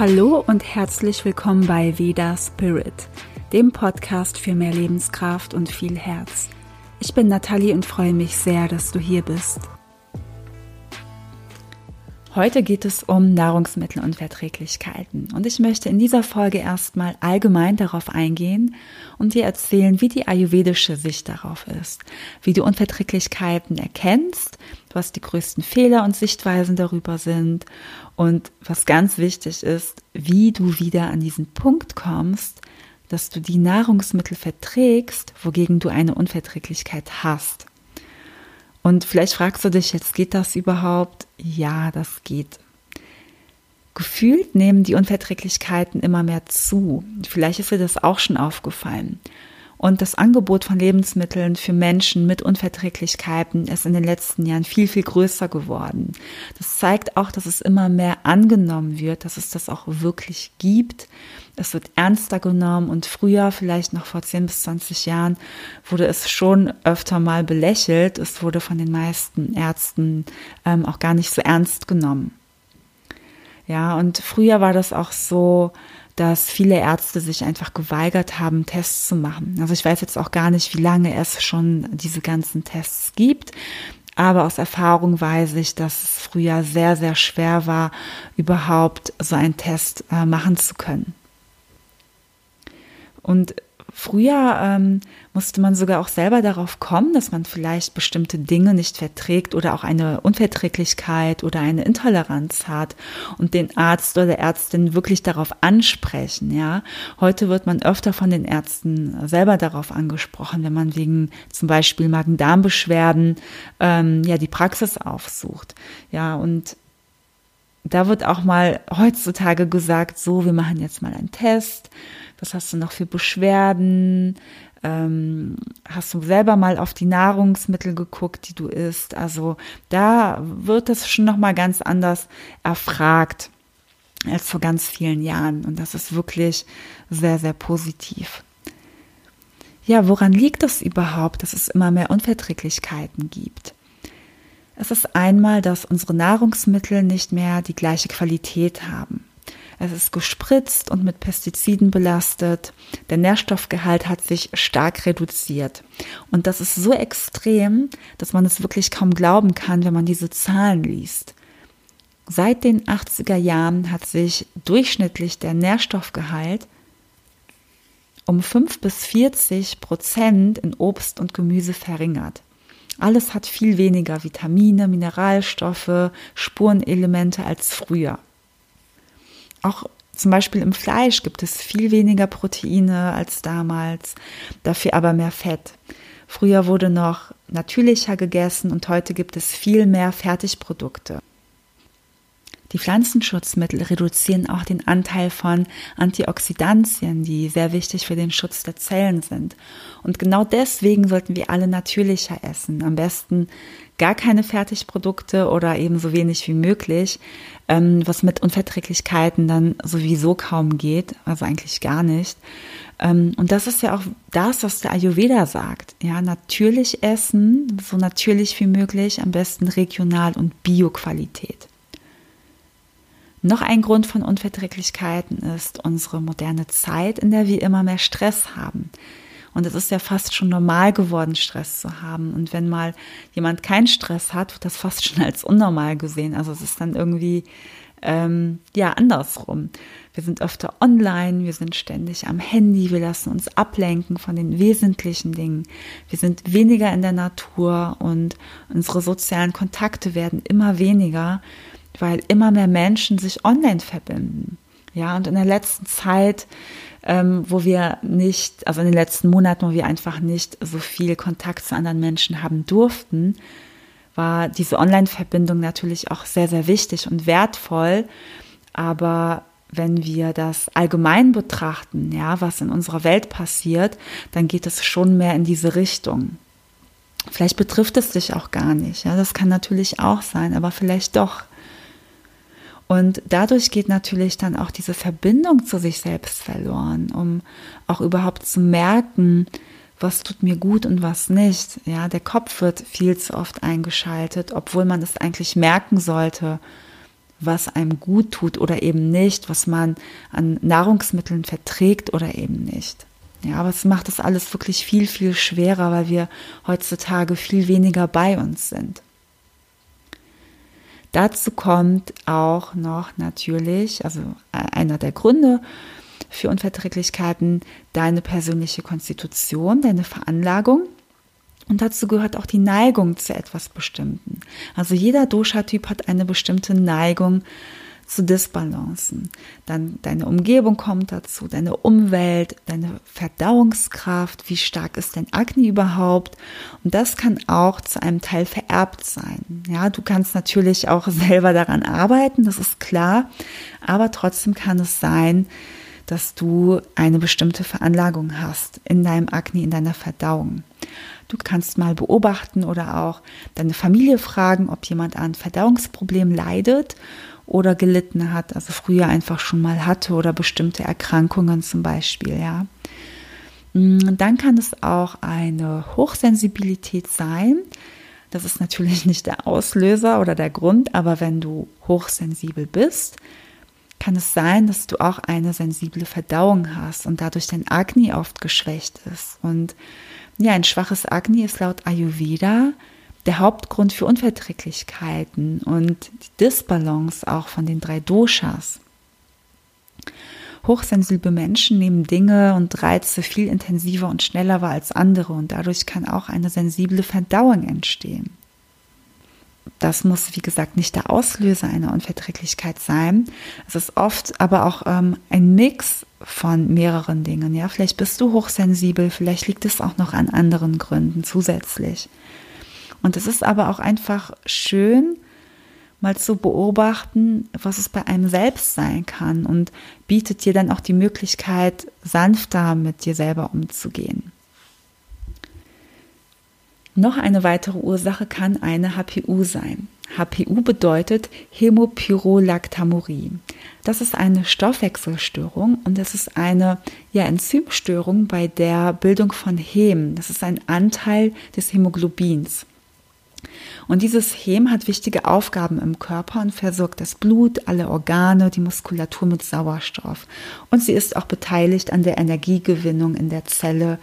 Hallo und herzlich willkommen bei Veda Spirit, dem Podcast für mehr Lebenskraft und viel Herz. Ich bin Nathalie und freue mich sehr, dass du hier bist. Heute geht es um Nahrungsmittelunverträglichkeiten und ich möchte in dieser Folge erstmal allgemein darauf eingehen und dir erzählen, wie die ayurvedische Sicht darauf ist, wie du Unverträglichkeiten erkennst, was die größten Fehler und Sichtweisen darüber sind und was ganz wichtig ist, wie du wieder an diesen Punkt kommst, dass du die Nahrungsmittel verträgst, wogegen du eine Unverträglichkeit hast. Und vielleicht fragst du dich jetzt, geht das überhaupt? Ja, das geht. Gefühlt nehmen die Unverträglichkeiten immer mehr zu. Vielleicht ist dir das auch schon aufgefallen. Und das Angebot von Lebensmitteln für Menschen mit Unverträglichkeiten ist in den letzten Jahren viel, viel größer geworden. Das zeigt auch, dass es immer mehr angenommen wird, dass es das auch wirklich gibt. Es wird ernster genommen und früher, vielleicht noch vor 10 bis 20 Jahren, wurde es schon öfter mal belächelt. Es wurde von den meisten Ärzten ähm, auch gar nicht so ernst genommen. Ja, und früher war das auch so, dass viele Ärzte sich einfach geweigert haben, Tests zu machen. Also ich weiß jetzt auch gar nicht, wie lange es schon diese ganzen Tests gibt. Aber aus Erfahrung weiß ich, dass es früher sehr, sehr schwer war, überhaupt so einen Test äh, machen zu können. Und Früher ähm, musste man sogar auch selber darauf kommen, dass man vielleicht bestimmte Dinge nicht verträgt oder auch eine Unverträglichkeit oder eine Intoleranz hat und den Arzt oder Ärztin wirklich darauf ansprechen. Ja, heute wird man öfter von den Ärzten selber darauf angesprochen, wenn man wegen zum Beispiel Magen-Darm-Beschwerden ähm, ja die Praxis aufsucht. Ja und da wird auch mal heutzutage gesagt, so, wir machen jetzt mal einen Test was hast du noch für Beschwerden? Ähm, hast du selber mal auf die Nahrungsmittel geguckt, die du isst? Also da wird es schon noch mal ganz anders erfragt als vor ganz vielen Jahren und das ist wirklich sehr sehr positiv. Ja, woran liegt es überhaupt, dass es immer mehr Unverträglichkeiten gibt? Es ist einmal, dass unsere Nahrungsmittel nicht mehr die gleiche Qualität haben. Es ist gespritzt und mit Pestiziden belastet. Der Nährstoffgehalt hat sich stark reduziert. Und das ist so extrem, dass man es wirklich kaum glauben kann, wenn man diese Zahlen liest. Seit den 80er Jahren hat sich durchschnittlich der Nährstoffgehalt um 5 bis 40 Prozent in Obst und Gemüse verringert. Alles hat viel weniger Vitamine, Mineralstoffe, Spurenelemente als früher. Auch zum Beispiel im Fleisch gibt es viel weniger Proteine als damals, dafür aber mehr Fett. Früher wurde noch natürlicher gegessen und heute gibt es viel mehr Fertigprodukte. Die Pflanzenschutzmittel reduzieren auch den Anteil von Antioxidantien, die sehr wichtig für den Schutz der Zellen sind. Und genau deswegen sollten wir alle natürlicher essen. Am besten gar keine Fertigprodukte oder eben so wenig wie möglich, ähm, was mit Unverträglichkeiten dann sowieso kaum geht, also eigentlich gar nicht. Ähm, und das ist ja auch das, was der Ayurveda sagt. Ja, natürlich essen, so natürlich wie möglich, am besten regional und Bioqualität. Noch ein Grund von Unverträglichkeiten ist unsere moderne Zeit, in der wir immer mehr Stress haben. Und es ist ja fast schon normal geworden, Stress zu haben. Und wenn mal jemand keinen Stress hat, wird das fast schon als unnormal gesehen. Also es ist dann irgendwie ähm, ja andersrum. Wir sind öfter online, wir sind ständig am Handy, wir lassen uns ablenken von den wesentlichen Dingen. Wir sind weniger in der Natur und unsere sozialen Kontakte werden immer weniger weil immer mehr Menschen sich online verbinden. Ja, und in der letzten Zeit, ähm, wo wir nicht, also in den letzten Monaten, wo wir einfach nicht so viel Kontakt zu anderen Menschen haben durften, war diese Online-Verbindung natürlich auch sehr, sehr wichtig und wertvoll. Aber wenn wir das allgemein betrachten, ja, was in unserer Welt passiert, dann geht es schon mehr in diese Richtung. Vielleicht betrifft es dich auch gar nicht, ja, das kann natürlich auch sein, aber vielleicht doch. Und dadurch geht natürlich dann auch diese Verbindung zu sich selbst verloren, um auch überhaupt zu merken, was tut mir gut und was nicht. Ja, der Kopf wird viel zu oft eingeschaltet, obwohl man es eigentlich merken sollte, was einem gut tut oder eben nicht, was man an Nahrungsmitteln verträgt oder eben nicht. Ja, aber es macht das alles wirklich viel, viel schwerer, weil wir heutzutage viel weniger bei uns sind. Dazu kommt auch noch natürlich, also einer der Gründe für Unverträglichkeiten, deine persönliche Konstitution, deine Veranlagung. Und dazu gehört auch die Neigung zu etwas Bestimmten. Also jeder Dosha-Typ hat eine bestimmte Neigung zu Disbalancen. Dann deine Umgebung kommt dazu, deine Umwelt, deine Verdauungskraft, wie stark ist dein Akne überhaupt? Und das kann auch zu einem Teil vererbt sein. Ja, du kannst natürlich auch selber daran arbeiten, das ist klar, aber trotzdem kann es sein, dass du eine bestimmte Veranlagung hast in deinem Akne, in deiner Verdauung. Du kannst mal beobachten oder auch deine Familie fragen, ob jemand an Verdauungsproblemen leidet oder gelitten hat, also früher einfach schon mal hatte oder bestimmte Erkrankungen zum Beispiel, ja. Mm, dann kann es auch eine Hochsensibilität sein. Das ist natürlich nicht der Auslöser oder der Grund, aber wenn du hochsensibel bist, kann es sein, dass du auch eine sensible Verdauung hast und dadurch dein Agni oft geschwächt ist. Und ja, ein schwaches Agni ist laut Ayurveda der Hauptgrund für Unverträglichkeiten und die Disbalance auch von den drei Doshas. Hochsensible Menschen nehmen Dinge und Reize viel intensiver und schneller wahr als andere und dadurch kann auch eine sensible Verdauung entstehen. Das muss, wie gesagt, nicht der Auslöser einer Unverträglichkeit sein. Es ist oft aber auch ähm, ein Mix von mehreren Dingen. Ja, vielleicht bist du hochsensibel, vielleicht liegt es auch noch an anderen Gründen zusätzlich. Und es ist aber auch einfach schön, mal zu beobachten, was es bei einem selbst sein kann und bietet dir dann auch die Möglichkeit, sanfter mit dir selber umzugehen. Noch eine weitere Ursache kann eine HPU sein. HPU bedeutet Hämopyrolactamurie. Das ist eine Stoffwechselstörung und das ist eine ja, Enzymstörung bei der Bildung von Hem. Das ist ein Anteil des Hämoglobins. Und dieses Hem hat wichtige Aufgaben im Körper und versorgt das Blut, alle Organe, die Muskulatur mit Sauerstoff. Und sie ist auch beteiligt an der Energiegewinnung in der Zelle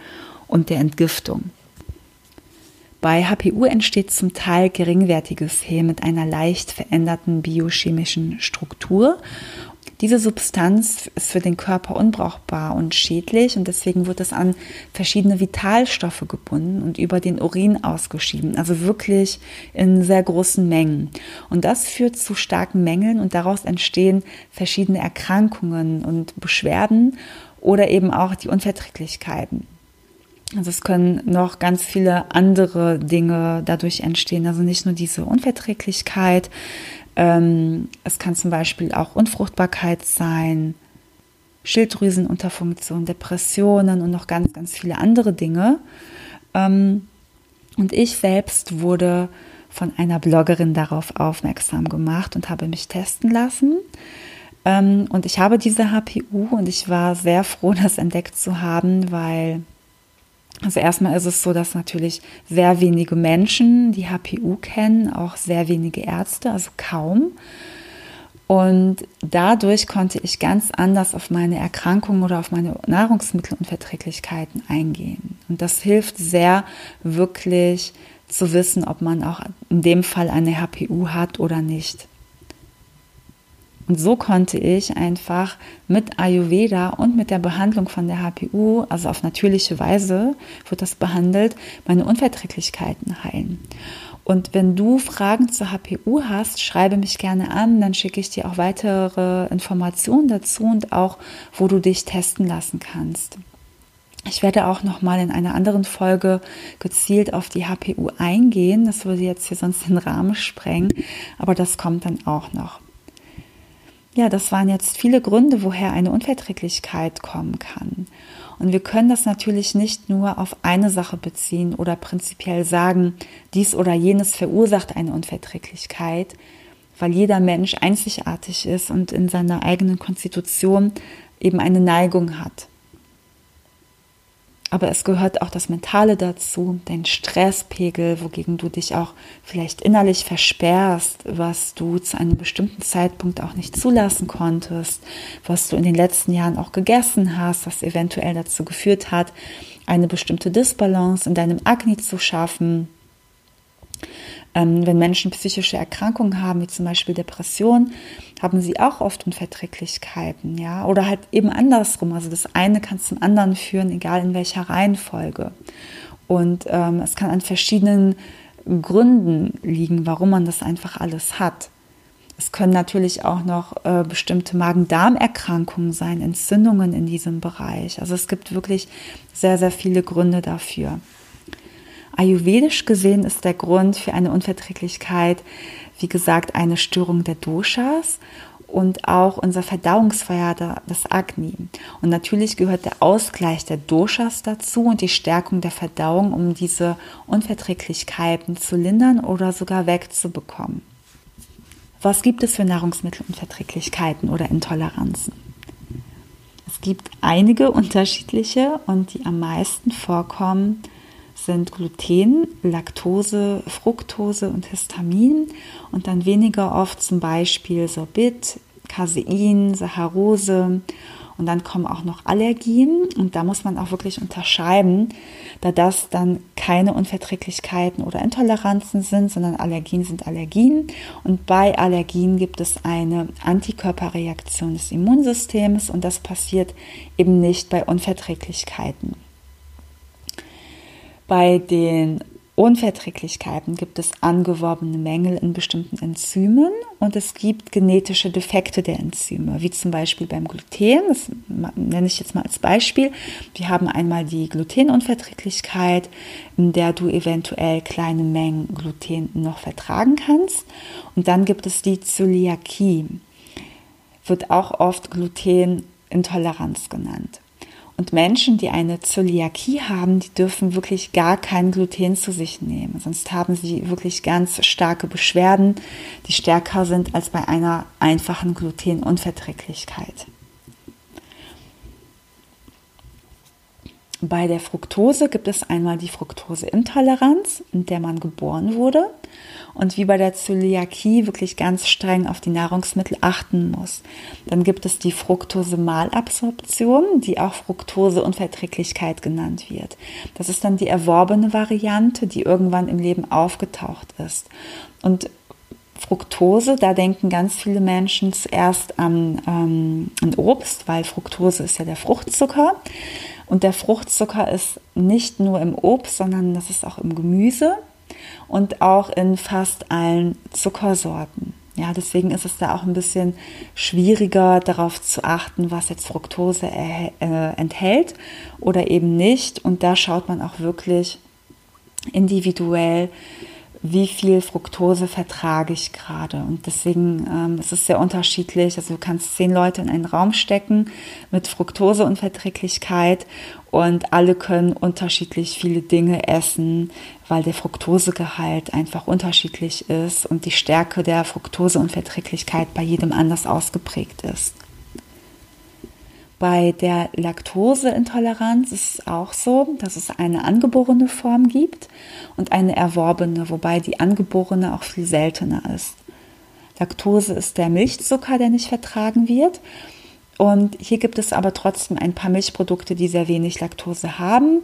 und der Entgiftung. Bei HPU entsteht zum Teil geringwertiges Hem mit einer leicht veränderten biochemischen Struktur diese Substanz ist für den Körper unbrauchbar und schädlich und deswegen wird es an verschiedene Vitalstoffe gebunden und über den Urin ausgeschieden, also wirklich in sehr großen Mengen. Und das führt zu starken Mängeln und daraus entstehen verschiedene Erkrankungen und Beschwerden oder eben auch die Unverträglichkeiten. Also es können noch ganz viele andere Dinge dadurch entstehen. Also nicht nur diese Unverträglichkeit, ähm, es kann zum Beispiel auch Unfruchtbarkeit sein, Schilddrüsenunterfunktion, Depressionen und noch ganz, ganz viele andere Dinge. Ähm, und ich selbst wurde von einer Bloggerin darauf aufmerksam gemacht und habe mich testen lassen. Ähm, und ich habe diese HPU und ich war sehr froh, das entdeckt zu haben, weil also erstmal ist es so, dass natürlich sehr wenige Menschen die HPU kennen, auch sehr wenige Ärzte, also kaum. Und dadurch konnte ich ganz anders auf meine Erkrankungen oder auf meine Nahrungsmittelunverträglichkeiten eingehen. Und das hilft sehr, wirklich zu wissen, ob man auch in dem Fall eine HPU hat oder nicht. Und so konnte ich einfach mit Ayurveda und mit der Behandlung von der HPU, also auf natürliche Weise wird das behandelt, meine Unverträglichkeiten heilen. Und wenn du Fragen zur HPU hast, schreibe mich gerne an, dann schicke ich dir auch weitere Informationen dazu und auch, wo du dich testen lassen kannst. Ich werde auch noch mal in einer anderen Folge gezielt auf die HPU eingehen. Das würde jetzt hier sonst den Rahmen sprengen, aber das kommt dann auch noch. Ja, das waren jetzt viele Gründe, woher eine Unverträglichkeit kommen kann. Und wir können das natürlich nicht nur auf eine Sache beziehen oder prinzipiell sagen, dies oder jenes verursacht eine Unverträglichkeit, weil jeder Mensch einzigartig ist und in seiner eigenen Konstitution eben eine Neigung hat. Aber es gehört auch das Mentale dazu, dein Stresspegel, wogegen du dich auch vielleicht innerlich versperrst, was du zu einem bestimmten Zeitpunkt auch nicht zulassen konntest, was du in den letzten Jahren auch gegessen hast, was eventuell dazu geführt hat, eine bestimmte Disbalance in deinem Agni zu schaffen. Ähm, wenn Menschen psychische Erkrankungen haben, wie zum Beispiel Depression, haben sie auch oft Unverträglichkeiten, ja, oder halt eben andersrum. Also das eine kann zum anderen führen, egal in welcher Reihenfolge. Und ähm, es kann an verschiedenen Gründen liegen, warum man das einfach alles hat. Es können natürlich auch noch äh, bestimmte Magen-Darm-Erkrankungen sein, Entzündungen in diesem Bereich. Also es gibt wirklich sehr, sehr viele Gründe dafür. Ayurvedisch gesehen ist der Grund für eine Unverträglichkeit, wie gesagt, eine Störung der Doshas und auch unser Verdauungsfeuer, das Agni. Und natürlich gehört der Ausgleich der Doshas dazu und die Stärkung der Verdauung, um diese Unverträglichkeiten zu lindern oder sogar wegzubekommen. Was gibt es für Nahrungsmittelunverträglichkeiten oder Intoleranzen? Es gibt einige unterschiedliche und die am meisten vorkommen sind Gluten, Laktose, Fructose und Histamin und dann weniger oft zum Beispiel Sorbit, Casein, Saccharose und dann kommen auch noch Allergien und da muss man auch wirklich unterscheiden, da das dann keine Unverträglichkeiten oder Intoleranzen sind, sondern Allergien sind Allergien und bei Allergien gibt es eine Antikörperreaktion des Immunsystems und das passiert eben nicht bei Unverträglichkeiten. Bei den Unverträglichkeiten gibt es angeworbene Mängel in bestimmten Enzymen und es gibt genetische Defekte der Enzyme, wie zum Beispiel beim Gluten. Das nenne ich jetzt mal als Beispiel. Wir haben einmal die Glutenunverträglichkeit, in der du eventuell kleine Mengen Gluten noch vertragen kannst. Und dann gibt es die Zöliakie, wird auch oft Glutenintoleranz genannt. Und Menschen, die eine Zöliakie haben, die dürfen wirklich gar kein Gluten zu sich nehmen. Sonst haben sie wirklich ganz starke Beschwerden, die stärker sind als bei einer einfachen Glutenunverträglichkeit. Bei der Fructose gibt es einmal die Fructoseintoleranz, in der man geboren wurde und wie bei der Zöliakie wirklich ganz streng auf die Nahrungsmittel achten muss. Dann gibt es die Fructose-Malabsorption, die auch Fructoseunverträglichkeit genannt wird. Das ist dann die erworbene Variante, die irgendwann im Leben aufgetaucht ist. Und Fructose, da denken ganz viele Menschen zuerst an, ähm, an Obst, weil Fructose ist ja der Fruchtzucker. Und der Fruchtzucker ist nicht nur im Obst, sondern das ist auch im Gemüse und auch in fast allen Zuckersorten. Ja, deswegen ist es da auch ein bisschen schwieriger darauf zu achten, was jetzt Fructose äh, enthält oder eben nicht. Und da schaut man auch wirklich individuell, wie viel Fructose vertrage ich gerade. Und deswegen ähm, ist es sehr unterschiedlich. Also du kannst zehn Leute in einen Raum stecken mit Fructoseunverträglichkeit und alle können unterschiedlich viele Dinge essen, weil der Fructosegehalt einfach unterschiedlich ist und die Stärke der Fructoseunverträglichkeit bei jedem anders ausgeprägt ist. Bei der Laktoseintoleranz ist es auch so, dass es eine angeborene Form gibt und eine erworbene, wobei die angeborene auch viel seltener ist. Laktose ist der Milchzucker, der nicht vertragen wird. Und hier gibt es aber trotzdem ein paar Milchprodukte, die sehr wenig Laktose haben,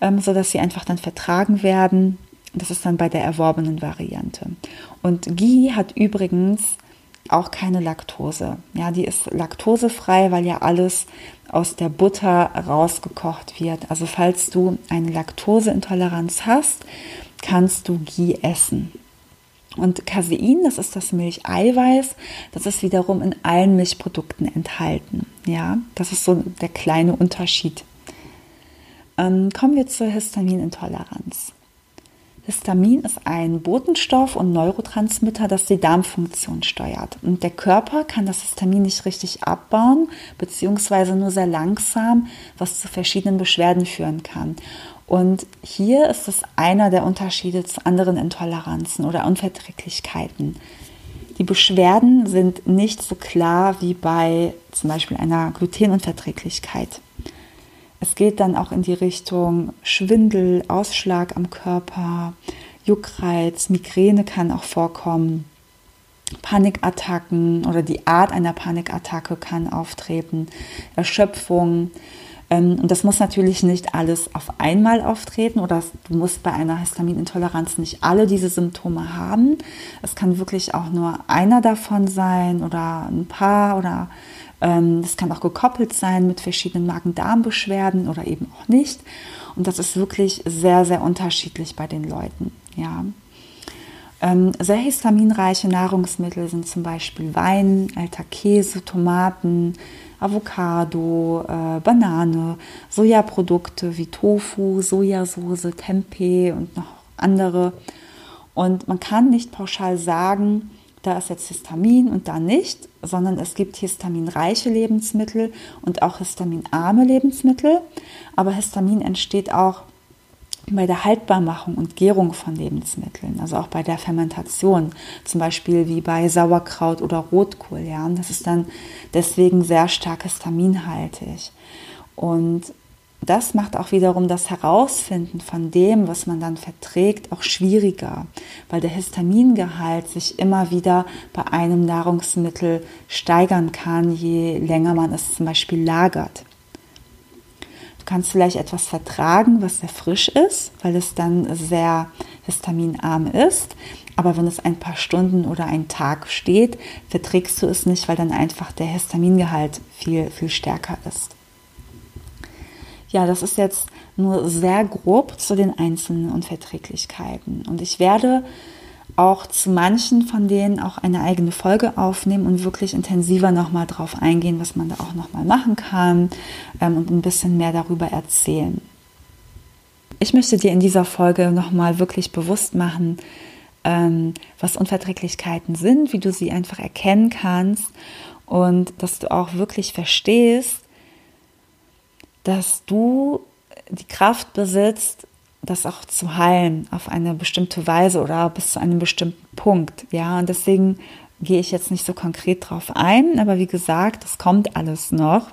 ähm, sodass sie einfach dann vertragen werden. Das ist dann bei der erworbenen Variante. Und Ghee hat übrigens auch keine Laktose. Ja, die ist laktosefrei, weil ja alles aus der Butter rausgekocht wird. Also falls du eine Laktoseintoleranz hast, kannst du Ghee essen. Und Casein, das ist das Milcheiweiß, das ist wiederum in allen Milchprodukten enthalten. Ja, das ist so der kleine Unterschied. Ähm, kommen wir zur Histaminintoleranz. Histamin ist ein Botenstoff und Neurotransmitter, das die Darmfunktion steuert. Und der Körper kann das Histamin nicht richtig abbauen, beziehungsweise nur sehr langsam, was zu verschiedenen Beschwerden führen kann. Und hier ist es einer der Unterschiede zu anderen Intoleranzen oder Unverträglichkeiten. Die Beschwerden sind nicht so klar wie bei zum Beispiel einer Glutenunverträglichkeit. Es geht dann auch in die Richtung Schwindel, Ausschlag am Körper, Juckreiz, Migräne kann auch vorkommen. Panikattacken oder die Art einer Panikattacke kann auftreten, Erschöpfung. Ähm, und das muss natürlich nicht alles auf einmal auftreten oder du musst bei einer Histaminintoleranz nicht alle diese Symptome haben. Es kann wirklich auch nur einer davon sein oder ein paar oder das kann auch gekoppelt sein mit verschiedenen Magen-Darm-Beschwerden oder eben auch nicht. Und das ist wirklich sehr, sehr unterschiedlich bei den Leuten. Ja. Ähm, sehr histaminreiche Nahrungsmittel sind zum Beispiel Wein, alter Käse, Tomaten, Avocado, äh, Banane, Sojaprodukte wie Tofu, Sojasauce, Tempeh und noch andere. Und man kann nicht pauschal sagen, da ist jetzt Histamin und da nicht, sondern es gibt histaminreiche Lebensmittel und auch histaminarme Lebensmittel. Aber Histamin entsteht auch bei der Haltbarmachung und Gärung von Lebensmitteln, also auch bei der Fermentation, zum Beispiel wie bei Sauerkraut oder Rotkohl. Ja, und das ist dann deswegen sehr stark histaminhaltig. Und das macht auch wiederum das Herausfinden von dem, was man dann verträgt, auch schwieriger, weil der Histamingehalt sich immer wieder bei einem Nahrungsmittel steigern kann, je länger man es zum Beispiel lagert. Du kannst vielleicht etwas vertragen, was sehr frisch ist, weil es dann sehr histaminarm ist. Aber wenn es ein paar Stunden oder einen Tag steht, verträgst du es nicht, weil dann einfach der Histamingehalt viel, viel stärker ist. Ja, das ist jetzt nur sehr grob zu den einzelnen Unverträglichkeiten. Und ich werde auch zu manchen von denen auch eine eigene Folge aufnehmen und wirklich intensiver nochmal drauf eingehen, was man da auch nochmal machen kann ähm, und ein bisschen mehr darüber erzählen. Ich möchte dir in dieser Folge nochmal wirklich bewusst machen, ähm, was Unverträglichkeiten sind, wie du sie einfach erkennen kannst und dass du auch wirklich verstehst, dass du die Kraft besitzt, das auch zu heilen auf eine bestimmte Weise oder bis zu einem bestimmten Punkt. Ja, und deswegen gehe ich jetzt nicht so konkret drauf ein, aber wie gesagt, es kommt alles noch.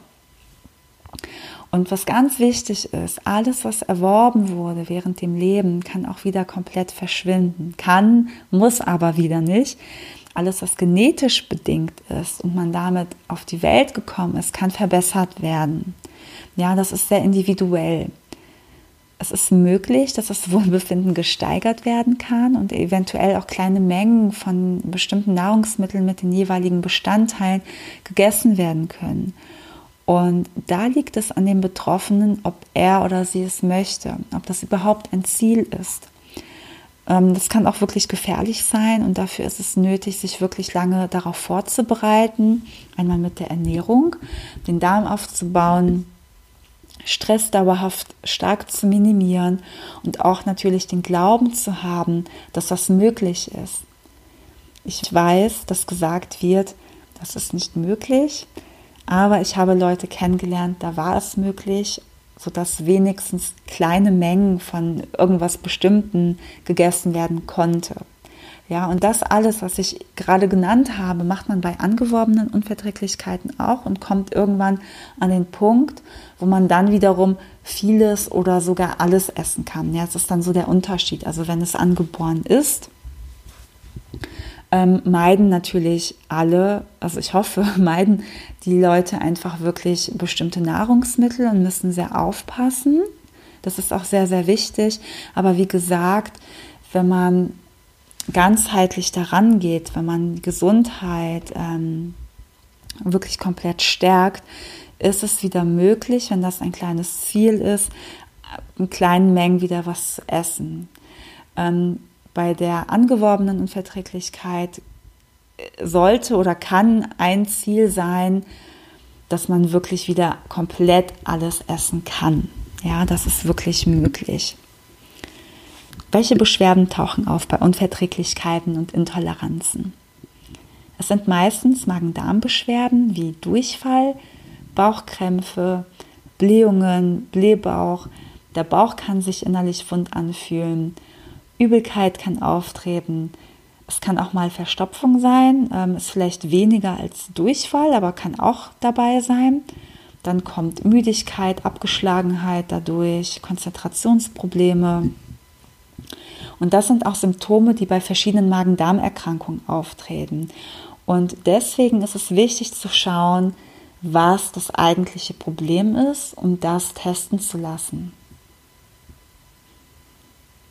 Und was ganz wichtig ist, alles, was erworben wurde während dem Leben, kann auch wieder komplett verschwinden. Kann, muss aber wieder nicht. Alles, was genetisch bedingt ist und man damit auf die Welt gekommen ist, kann verbessert werden. Ja, das ist sehr individuell. Es ist möglich, dass das Wohlbefinden gesteigert werden kann und eventuell auch kleine Mengen von bestimmten Nahrungsmitteln mit den jeweiligen Bestandteilen gegessen werden können. Und da liegt es an dem Betroffenen, ob er oder sie es möchte, ob das überhaupt ein Ziel ist. Ähm, das kann auch wirklich gefährlich sein und dafür ist es nötig, sich wirklich lange darauf vorzubereiten. Einmal mit der Ernährung, den Darm aufzubauen, Stress dauerhaft stark zu minimieren und auch natürlich den Glauben zu haben, dass das möglich ist. Ich weiß, dass gesagt wird, das ist nicht möglich, aber ich habe Leute kennengelernt, da war es möglich, sodass wenigstens kleine Mengen von irgendwas Bestimmten gegessen werden konnte. Ja, und das alles, was ich gerade genannt habe, macht man bei angeworbenen Unverträglichkeiten auch und kommt irgendwann an den Punkt, wo man dann wiederum vieles oder sogar alles essen kann. Ja, das ist dann so der Unterschied. Also wenn es angeboren ist, ähm, meiden natürlich alle, also ich hoffe, meiden die Leute einfach wirklich bestimmte Nahrungsmittel und müssen sehr aufpassen. Das ist auch sehr, sehr wichtig. Aber wie gesagt, wenn man ganzheitlich daran geht, wenn man Gesundheit ähm, wirklich komplett stärkt, ist es wieder möglich, wenn das ein kleines Ziel ist, in kleinen Mengen wieder was zu essen. Ähm, bei der angeworbenen Unverträglichkeit sollte oder kann ein Ziel sein, dass man wirklich wieder komplett alles essen kann. Ja, das ist wirklich möglich. Welche Beschwerden tauchen auf bei Unverträglichkeiten und Intoleranzen? Es sind meistens Magen-Darm-Beschwerden wie Durchfall, Bauchkrämpfe, Blähungen, Blähbauch. Der Bauch kann sich innerlich wund anfühlen. Übelkeit kann auftreten. Es kann auch mal Verstopfung sein, ähm, ist vielleicht weniger als Durchfall, aber kann auch dabei sein. Dann kommt Müdigkeit, Abgeschlagenheit dadurch, Konzentrationsprobleme. Und das sind auch Symptome, die bei verschiedenen Magen-Darm-Erkrankungen auftreten. Und deswegen ist es wichtig zu schauen, was das eigentliche Problem ist, um das testen zu lassen.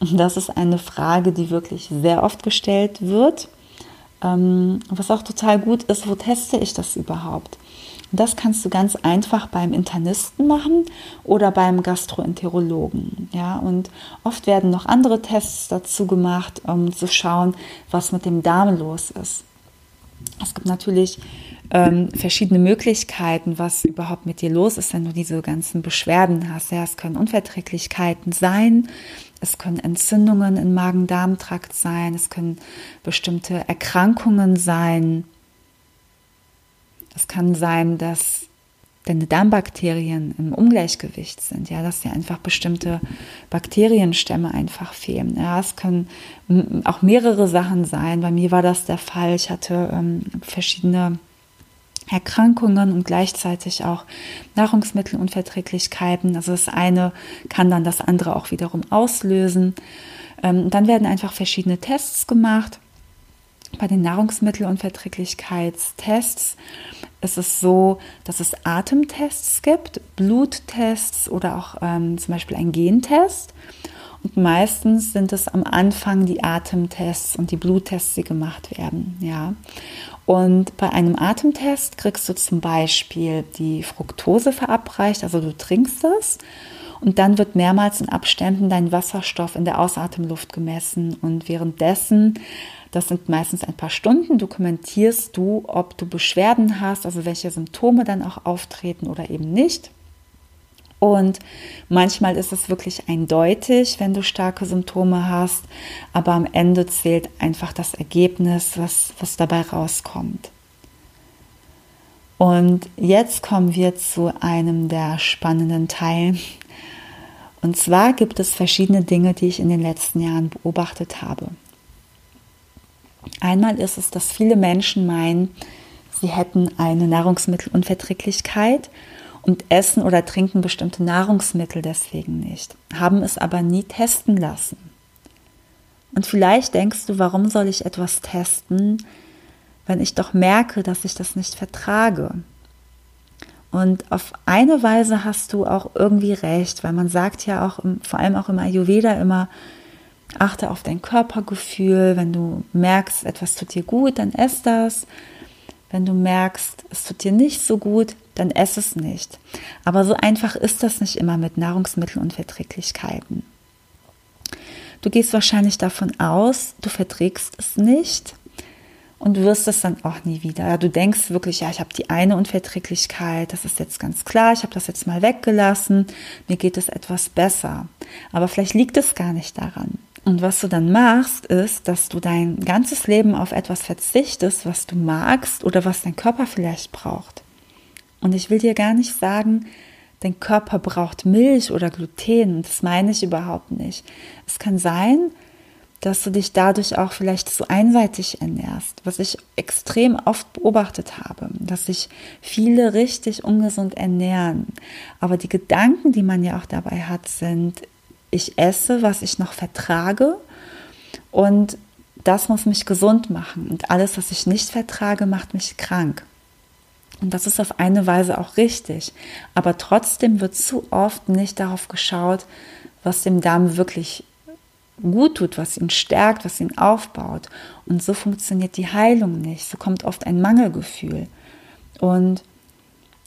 Das ist eine Frage, die wirklich sehr oft gestellt wird. Ähm, was auch total gut ist, wo teste ich das überhaupt? Das kannst du ganz einfach beim Internisten machen oder beim Gastroenterologen. Ja, und oft werden noch andere Tests dazu gemacht, um zu schauen, was mit dem Darm los ist. Es gibt natürlich ähm, verschiedene Möglichkeiten, was überhaupt mit dir los ist, wenn du diese ganzen Beschwerden hast. Ja, es können Unverträglichkeiten sein, es können Entzündungen im Magen-Darm-Trakt sein, es können bestimmte Erkrankungen sein. Es kann sein, dass deine Darmbakterien im Ungleichgewicht sind, ja, dass dir einfach bestimmte Bakterienstämme einfach fehlen. Ja, es können auch mehrere Sachen sein. Bei mir war das der Fall. Ich hatte ähm, verschiedene Erkrankungen und gleichzeitig auch Nahrungsmittelunverträglichkeiten. Also das eine kann dann das andere auch wiederum auslösen. Ähm, dann werden einfach verschiedene Tests gemacht. Bei den Nahrungsmittelunverträglichkeitstests ist es so, dass es Atemtests gibt, Bluttests oder auch ähm, zum Beispiel ein Gentest. Und meistens sind es am Anfang die Atemtests und die Bluttests, die gemacht werden. Ja. Und bei einem Atemtest kriegst du zum Beispiel die Fructose verabreicht, also du trinkst es und dann wird mehrmals in Abständen dein Wasserstoff in der Ausatemluft gemessen und währenddessen, das sind meistens ein paar Stunden, dokumentierst du, ob du Beschwerden hast, also welche Symptome dann auch auftreten oder eben nicht. Und manchmal ist es wirklich eindeutig, wenn du starke Symptome hast, aber am Ende zählt einfach das Ergebnis, was, was dabei rauskommt. Und jetzt kommen wir zu einem der spannenden Teilen. Und zwar gibt es verschiedene Dinge, die ich in den letzten Jahren beobachtet habe. Einmal ist es, dass viele Menschen meinen, sie hätten eine Nahrungsmittelunverträglichkeit und essen oder trinken bestimmte Nahrungsmittel deswegen nicht, haben es aber nie testen lassen. Und vielleicht denkst du, warum soll ich etwas testen, wenn ich doch merke, dass ich das nicht vertrage? Und auf eine Weise hast du auch irgendwie recht, weil man sagt ja auch, vor allem auch im Ayurveda immer, achte auf dein Körpergefühl. Wenn du merkst, etwas tut dir gut, dann ess das. Wenn du merkst, es tut dir nicht so gut, dann ess es nicht. Aber so einfach ist das nicht immer mit Nahrungsmittelunverträglichkeiten. Du gehst wahrscheinlich davon aus, du verträgst es nicht und wirst es dann auch nie wieder. Du denkst wirklich, ja, ich habe die eine Unverträglichkeit, das ist jetzt ganz klar, ich habe das jetzt mal weggelassen, mir geht es etwas besser. Aber vielleicht liegt es gar nicht daran. Und was du dann machst, ist, dass du dein ganzes Leben auf etwas verzichtest, was du magst oder was dein Körper vielleicht braucht. Und ich will dir gar nicht sagen, dein Körper braucht Milch oder Gluten. Das meine ich überhaupt nicht. Es kann sein, dass du dich dadurch auch vielleicht so einseitig ernährst, was ich extrem oft beobachtet habe, dass sich viele richtig ungesund ernähren. Aber die Gedanken, die man ja auch dabei hat, sind, ich esse, was ich noch vertrage und das muss mich gesund machen und alles, was ich nicht vertrage, macht mich krank. Und das ist auf eine Weise auch richtig. Aber trotzdem wird zu oft nicht darauf geschaut, was dem Darm wirklich gut tut, was ihn stärkt, was ihn aufbaut. Und so funktioniert die Heilung nicht. So kommt oft ein Mangelgefühl. Und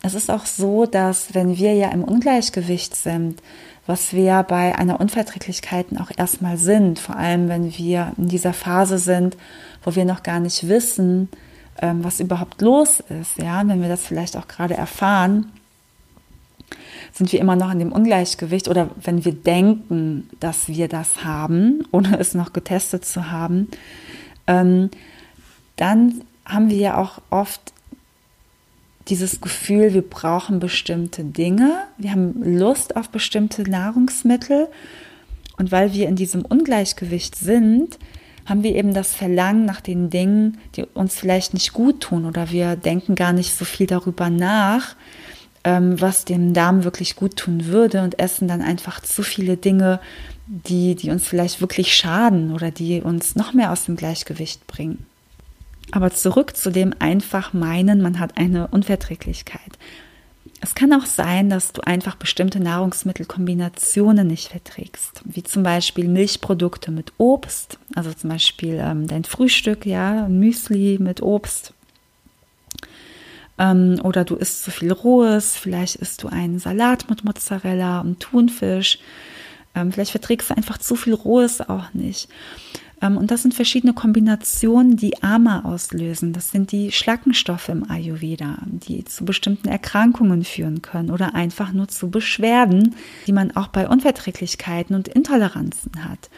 es ist auch so, dass wenn wir ja im Ungleichgewicht sind, was wir bei einer Unverträglichkeit auch erstmal sind, vor allem wenn wir in dieser Phase sind, wo wir noch gar nicht wissen, ähm, was überhaupt los ist, ja, wenn wir das vielleicht auch gerade erfahren, sind wir immer noch in dem Ungleichgewicht oder wenn wir denken, dass wir das haben, ohne es noch getestet zu haben, ähm, dann haben wir ja auch oft dieses Gefühl, wir brauchen bestimmte Dinge, wir haben Lust auf bestimmte Nahrungsmittel. Und weil wir in diesem Ungleichgewicht sind, haben wir eben das Verlangen nach den Dingen, die uns vielleicht nicht gut tun oder wir denken gar nicht so viel darüber nach, ähm, was dem Darm wirklich gut tun würde und essen dann einfach zu viele Dinge, die, die uns vielleicht wirklich schaden oder die uns noch mehr aus dem Gleichgewicht bringen. Aber zurück zu dem einfach meinen, man hat eine Unverträglichkeit. Es kann auch sein, dass du einfach bestimmte Nahrungsmittelkombinationen nicht verträgst, wie zum Beispiel Milchprodukte mit Obst, also zum Beispiel ähm, dein Frühstück, ja, Müsli mit Obst. Ähm, oder du isst zu viel Rohes, vielleicht isst du einen Salat mit Mozzarella und Thunfisch. Ähm, vielleicht verträgst du einfach zu viel Rohes auch nicht. Ähm, und das sind verschiedene Kombinationen, die Ama auslösen. Das sind die Schlackenstoffe im Ayurveda, die zu bestimmten Erkrankungen führen können oder einfach nur zu Beschwerden, die man auch bei Unverträglichkeiten und Intoleranzen hat.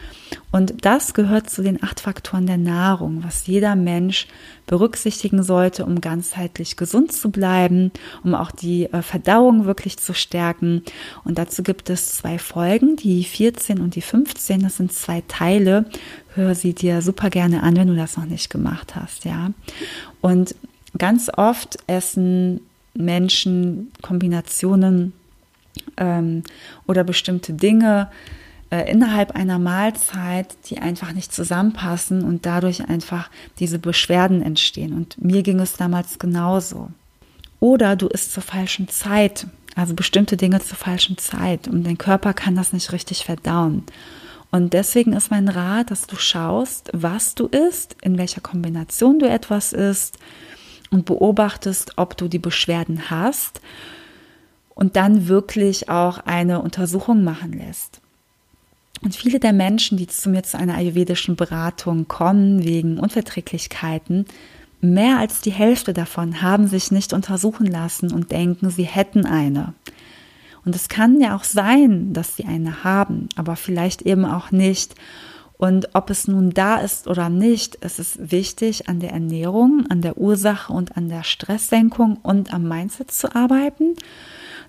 Und das gehört zu den acht Faktoren der Nahrung, was jeder Mensch berücksichtigen sollte, um ganzheitlich gesund zu bleiben, um auch die äh, Verdauung wirklich zu stärken. Und dazu gibt es zwei Folgen, die 14 und die 15. Das sind zwei Teile. Hör sie dir super gerne an, wenn du das noch nicht gemacht hast, ja. Und ganz oft essen Menschen Kombinationen ähm, oder bestimmte Dinge, äh, innerhalb einer Mahlzeit, die einfach nicht zusammenpassen und dadurch einfach diese Beschwerden entstehen. Und mir ging es damals genauso. Oder du isst zur falschen Zeit, also bestimmte Dinge zur falschen Zeit und dein Körper kann das nicht richtig verdauen. Und deswegen ist mein Rat, dass du schaust, was du isst, in welcher Kombination du etwas isst und beobachtest, ob du die Beschwerden hast und dann wirklich auch eine Untersuchung machen lässt. Und viele der Menschen, die zu mir zu einer ayurvedischen Beratung kommen wegen Unverträglichkeiten, mehr als die Hälfte davon haben sich nicht untersuchen lassen und denken, sie hätten eine. Und es kann ja auch sein, dass sie eine haben, aber vielleicht eben auch nicht. Und ob es nun da ist oder nicht, es ist wichtig, an der Ernährung, an der Ursache und an der Stresssenkung und am Mindset zu arbeiten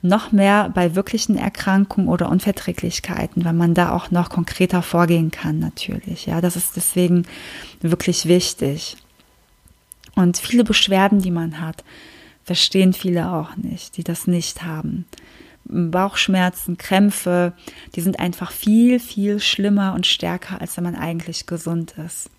noch mehr bei wirklichen Erkrankungen oder Unverträglichkeiten, weil man da auch noch konkreter vorgehen kann natürlich. Ja, das ist deswegen wirklich wichtig. Und viele Beschwerden, die man hat, verstehen viele auch nicht, die das nicht haben. Bauchschmerzen, Krämpfe, die sind einfach viel, viel schlimmer und stärker, als wenn man eigentlich gesund ist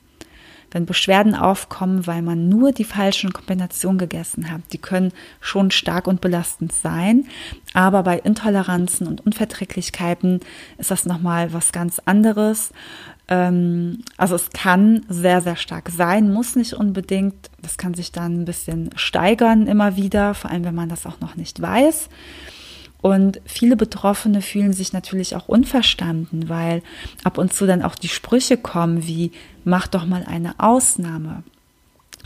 wenn Beschwerden aufkommen, weil man nur die falschen Kombinationen gegessen hat. Die können schon stark und belastend sein, aber bei Intoleranzen und Unverträglichkeiten ist das nochmal was ganz anderes. Ähm, also es kann sehr, sehr stark sein, muss nicht unbedingt. Das kann sich dann ein bisschen steigern immer wieder, vor allem wenn man das auch noch nicht weiß. Und viele Betroffene fühlen sich natürlich auch unverstanden, weil ab und zu dann auch die Sprüche kommen wie, mach doch mal eine Ausnahme.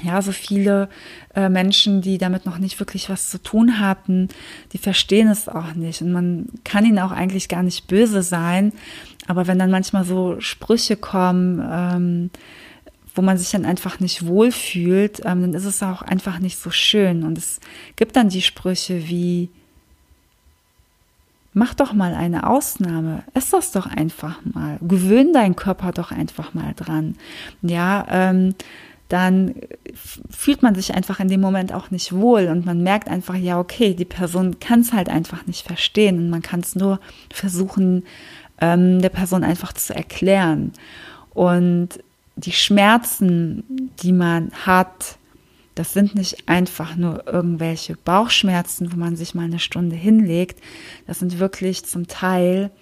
Ja, so viele äh, Menschen, die damit noch nicht wirklich was zu tun hatten, die verstehen es auch nicht. Und man kann ihnen auch eigentlich gar nicht böse sein. Aber wenn dann manchmal so Sprüche kommen, ähm, wo man sich dann einfach nicht wohlfühlt, ähm, dann ist es auch einfach nicht so schön. Und es gibt dann die Sprüche wie, Mach doch mal eine Ausnahme. Ess das doch einfach mal. Gewöhn deinen Körper doch einfach mal dran. Ja, ähm, dann fühlt man sich einfach in dem Moment auch nicht wohl und man merkt einfach, ja, okay, die Person kann es halt einfach nicht verstehen und man kann es nur versuchen, ähm, der Person einfach zu erklären. Und die Schmerzen, die man hat, das sind nicht einfach nur irgendwelche Bauchschmerzen, wo man sich mal eine Stunde hinlegt. Das sind wirklich zum Teil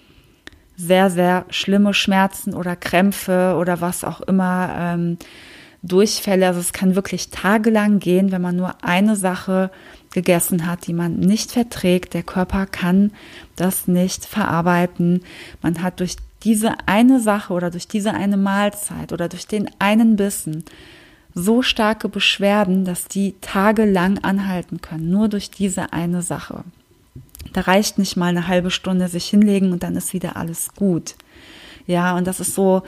sehr, sehr schlimme Schmerzen oder Krämpfe oder was auch immer, ähm, Durchfälle. Also es kann wirklich tagelang gehen, wenn man nur eine Sache gegessen hat, die man nicht verträgt. Der Körper kann das nicht verarbeiten. Man hat durch diese eine Sache oder durch diese eine Mahlzeit oder durch den einen Bissen so starke Beschwerden, dass die tagelang anhalten können, nur durch diese eine Sache. Da reicht nicht mal eine halbe Stunde sich hinlegen und dann ist wieder alles gut. Ja, und das ist so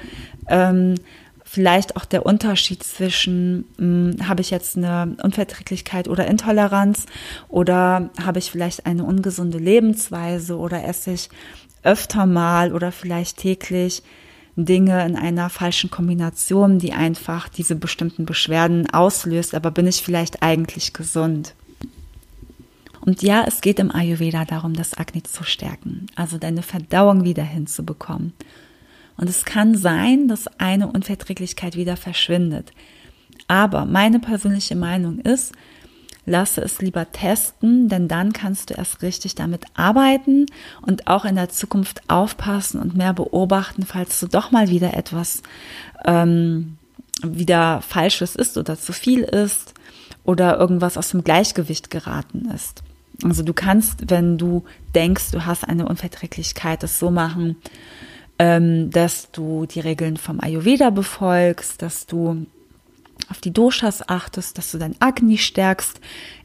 ähm, vielleicht auch der Unterschied zwischen, hm, habe ich jetzt eine Unverträglichkeit oder Intoleranz oder habe ich vielleicht eine ungesunde Lebensweise oder esse ich öfter mal oder vielleicht täglich Dinge in einer falschen Kombination, die einfach diese bestimmten Beschwerden auslöst, aber bin ich vielleicht eigentlich gesund? Und ja, es geht im Ayurveda darum, das Agni zu stärken, also deine Verdauung wieder hinzubekommen. Und es kann sein, dass eine Unverträglichkeit wieder verschwindet. Aber meine persönliche Meinung ist, lasse es lieber testen, denn dann kannst du erst richtig damit arbeiten und auch in der Zukunft aufpassen und mehr beobachten, falls du doch mal wieder etwas ähm, wieder Falsches ist oder zu viel ist oder irgendwas aus dem Gleichgewicht geraten ist. Also du kannst, wenn du denkst, du hast eine Unverträglichkeit, das so machen, ähm, dass du die Regeln vom Ayurveda befolgst, dass du auf die Doshas achtest, dass du dein Agni stärkst,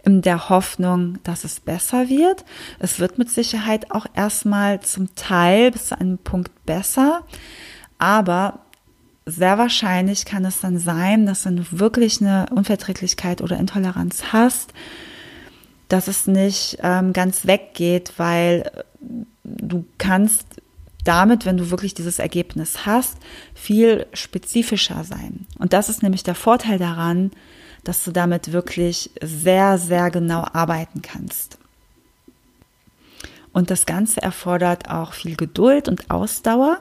in der Hoffnung, dass es besser wird. Es wird mit Sicherheit auch erstmal zum Teil bis zu einem Punkt besser, aber sehr wahrscheinlich kann es dann sein, dass wenn du wirklich eine Unverträglichkeit oder Intoleranz hast, dass es nicht ähm, ganz weggeht, weil du kannst damit, wenn du wirklich dieses Ergebnis hast, viel spezifischer sein. Und das ist nämlich der Vorteil daran, dass du damit wirklich sehr, sehr genau arbeiten kannst. Und das Ganze erfordert auch viel Geduld und Ausdauer.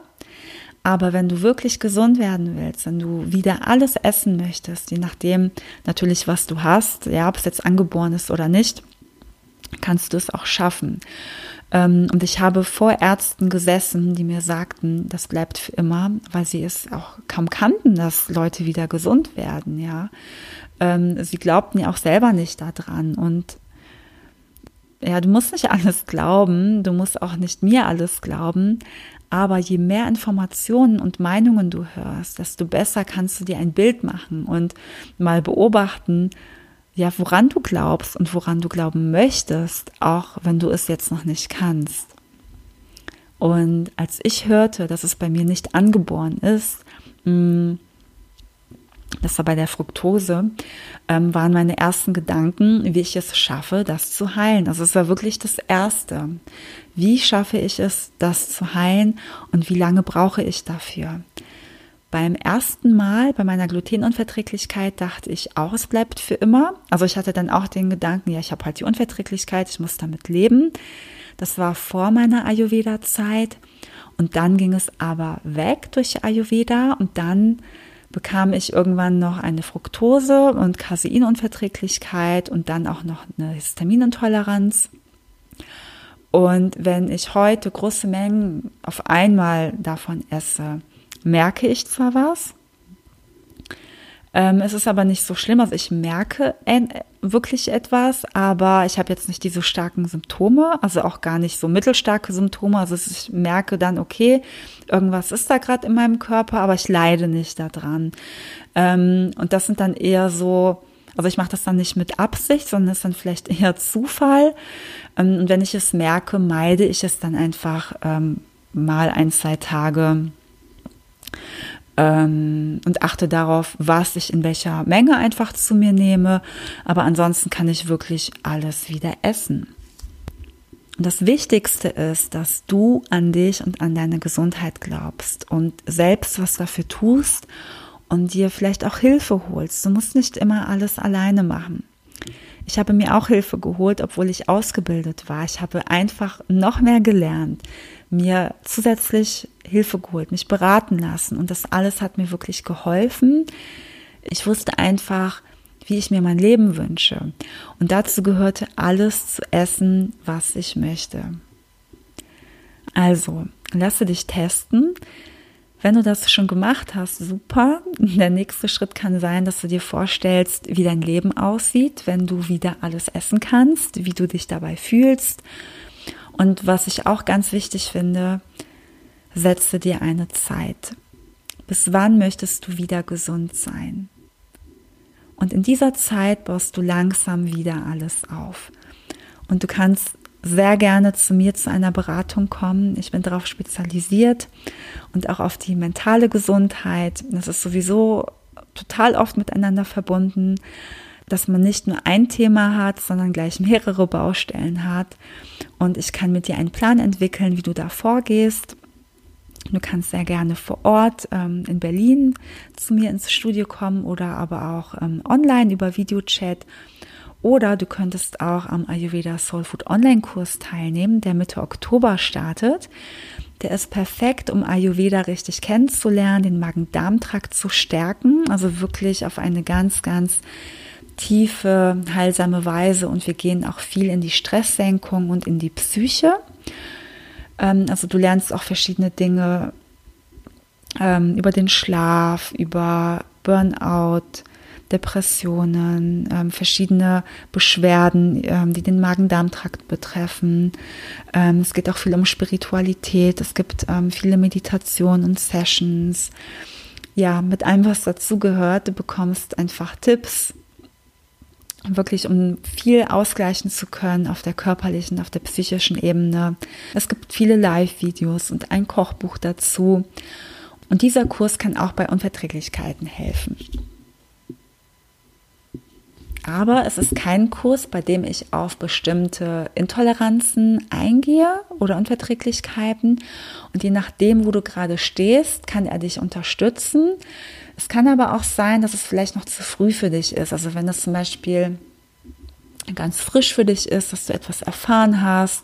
Aber wenn du wirklich gesund werden willst, wenn du wieder alles essen möchtest, je nachdem natürlich, was du hast, ja, ob es jetzt angeboren ist oder nicht, kannst du es auch schaffen. Ähm, und ich habe vor Ärzten gesessen, die mir sagten, das bleibt für immer, weil sie es auch kaum kannten, dass Leute wieder gesund werden, ja. Ähm, sie glaubten ja auch selber nicht daran und ja, du musst nicht alles glauben, du musst auch nicht mir alles glauben, aber je mehr Informationen und Meinungen du hörst, desto besser kannst du dir ein Bild machen und mal beobachten, ja, woran du glaubst und woran du glauben möchtest, auch wenn du es jetzt noch nicht kannst. Und als ich hörte, dass es bei mir nicht angeboren ist, mm, das war bei der Fructose, ähm, waren meine ersten Gedanken, wie ich es schaffe, das zu heilen. Also es war wirklich das Erste. Wie schaffe ich es, das zu heilen und wie lange brauche ich dafür? Beim ersten Mal bei meiner Glutenunverträglichkeit dachte ich auch, es bleibt für immer. Also ich hatte dann auch den Gedanken, ja, ich habe halt die Unverträglichkeit, ich muss damit leben. Das war vor meiner Ayurveda-Zeit. Und dann ging es aber weg durch Ayurveda und dann bekam ich irgendwann noch eine Fructose- und Caseinunverträglichkeit und dann auch noch eine Histaminintoleranz. Und wenn ich heute große Mengen auf einmal davon esse, merke ich zwar was, ähm, es ist aber nicht so schlimm. Also ich merke wirklich etwas, aber ich habe jetzt nicht diese starken Symptome, also auch gar nicht so mittelstarke Symptome. Also ich merke dann, okay, irgendwas ist da gerade in meinem Körper, aber ich leide nicht daran. Ähm, und das sind dann eher so, also ich mache das dann nicht mit Absicht, sondern es ist dann vielleicht eher Zufall. Ähm, und wenn ich es merke, meide ich es dann einfach ähm, mal ein, zwei Tage ähm, und achte darauf, was ich in welcher Menge einfach zu mir nehme. Aber ansonsten kann ich wirklich alles wieder essen. Und das Wichtigste ist, dass du an dich und an deine Gesundheit glaubst und selbst was dafür tust und dir vielleicht auch Hilfe holst. Du musst nicht immer alles alleine machen. Ich habe mir auch Hilfe geholt, obwohl ich ausgebildet war. Ich habe einfach noch mehr gelernt, mir zusätzlich Hilfe geholt, mich beraten lassen und das alles hat mir wirklich geholfen. Ich wusste einfach, wie ich mir mein Leben wünsche. Und dazu gehörte alles zu essen, was ich möchte. Also, lasse dich testen. Wenn du das schon gemacht hast, super. Der nächste Schritt kann sein, dass du dir vorstellst, wie dein Leben aussieht, wenn du wieder alles essen kannst, wie du dich dabei fühlst. Und was ich auch ganz wichtig finde, setze dir eine Zeit. Bis wann möchtest du wieder gesund sein? Und in dieser Zeit baust du langsam wieder alles auf. Und du kannst sehr gerne zu mir zu einer Beratung kommen. Ich bin darauf spezialisiert und auch auf die mentale Gesundheit. Das ist sowieso total oft miteinander verbunden, dass man nicht nur ein Thema hat, sondern gleich mehrere Baustellen hat. Und ich kann mit dir einen Plan entwickeln, wie du da vorgehst. Du kannst sehr gerne vor Ort ähm, in Berlin zu mir ins Studio kommen oder aber auch ähm, online über Videochat. Oder du könntest auch am Ayurveda Soul Food Online-Kurs teilnehmen, der Mitte Oktober startet. Der ist perfekt, um Ayurveda richtig kennenzulernen, den Magen-Darm-Trakt zu stärken, also wirklich auf eine ganz, ganz tiefe, heilsame Weise. Und wir gehen auch viel in die Stresssenkung und in die Psyche. Ähm, also du lernst auch verschiedene Dinge ähm, über den Schlaf, über Burnout, Depressionen, ähm, verschiedene Beschwerden, die den Magen-Darm-Trakt betreffen. Es geht auch viel um Spiritualität. Es gibt viele Meditationen und Sessions. Ja, mit allem, was dazugehört. Du bekommst einfach Tipps, wirklich um viel ausgleichen zu können auf der körperlichen, auf der psychischen Ebene. Es gibt viele Live-Videos und ein Kochbuch dazu. Und dieser Kurs kann auch bei Unverträglichkeiten helfen. Aber es ist kein Kurs, bei dem ich auf bestimmte Intoleranzen eingehe oder Unverträglichkeiten. Und je nachdem, wo du gerade stehst, kann er dich unterstützen. Es kann aber auch sein, dass es vielleicht noch zu früh für dich ist. Also wenn es zum Beispiel ganz frisch für dich ist, dass du etwas erfahren hast,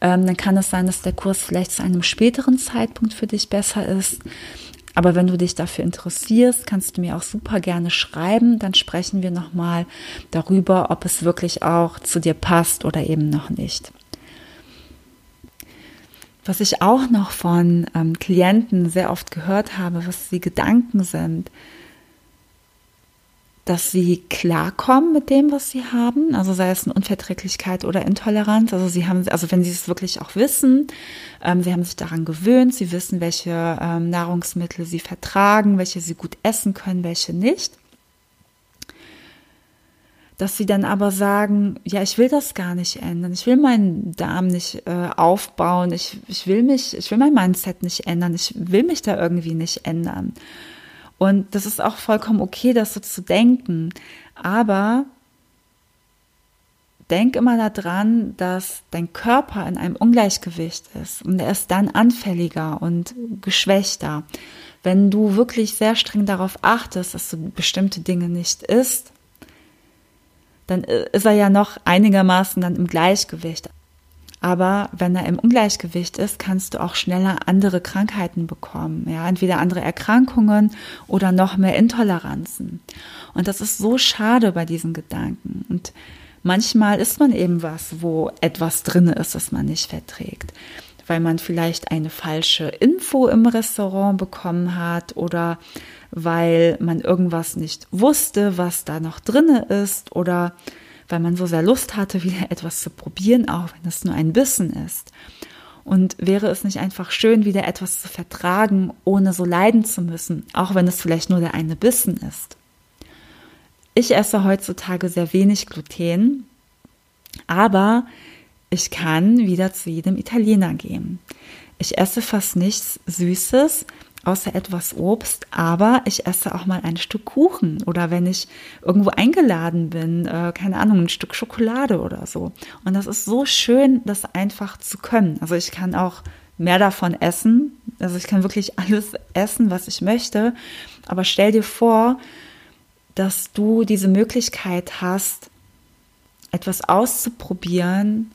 ähm, dann kann es sein, dass der Kurs vielleicht zu einem späteren Zeitpunkt für dich besser ist. Aber wenn du dich dafür interessierst, kannst du mir auch super gerne schreiben. Dann sprechen wir nochmal darüber, ob es wirklich auch zu dir passt oder eben noch nicht. Was ich auch noch von ähm, Klienten sehr oft gehört habe, was die Gedanken sind, dass sie klarkommen mit dem, was sie haben, also sei es eine Unverträglichkeit oder Intoleranz. Also sie haben, also wenn sie es wirklich auch wissen, ähm, sie haben sich daran gewöhnt, sie wissen, welche ähm, Nahrungsmittel sie vertragen, welche sie gut essen können, welche nicht. Dass sie dann aber sagen, ja, ich will das gar nicht ändern, ich will meinen Darm nicht äh, aufbauen, ich, ich will mich, ich will mein Mindset nicht ändern, ich will mich da irgendwie nicht ändern. Und das ist auch vollkommen okay, das so zu denken. Aber denk immer daran, dass dein Körper in einem Ungleichgewicht ist und er ist dann anfälliger und geschwächter. Wenn du wirklich sehr streng darauf achtest, dass du bestimmte Dinge nicht isst, dann ist er ja noch einigermaßen dann im Gleichgewicht. Aber wenn er im Ungleichgewicht ist, kannst du auch schneller andere Krankheiten bekommen. Ja, entweder andere Erkrankungen oder noch mehr Intoleranzen. Und das ist so schade bei diesen Gedanken. Und manchmal ist man eben was, wo etwas drin ist, das man nicht verträgt. Weil man vielleicht eine falsche Info im Restaurant bekommen hat oder weil man irgendwas nicht wusste, was da noch drin ist oder weil man so sehr Lust hatte, wieder etwas zu probieren, auch wenn es nur ein Bissen ist. Und wäre es nicht einfach schön, wieder etwas zu vertragen, ohne so leiden zu müssen, auch wenn es vielleicht nur der eine Bissen ist. Ich esse heutzutage sehr wenig Gluten, aber ich kann wieder zu jedem Italiener gehen. Ich esse fast nichts Süßes, außer etwas Obst, aber ich esse auch mal ein Stück Kuchen oder wenn ich irgendwo eingeladen bin, äh, keine Ahnung, ein Stück Schokolade oder so. Und das ist so schön, das einfach zu können. Also ich kann auch mehr davon essen. Also ich kann wirklich alles essen, was ich möchte. Aber stell dir vor, dass du diese Möglichkeit hast, etwas auszuprobieren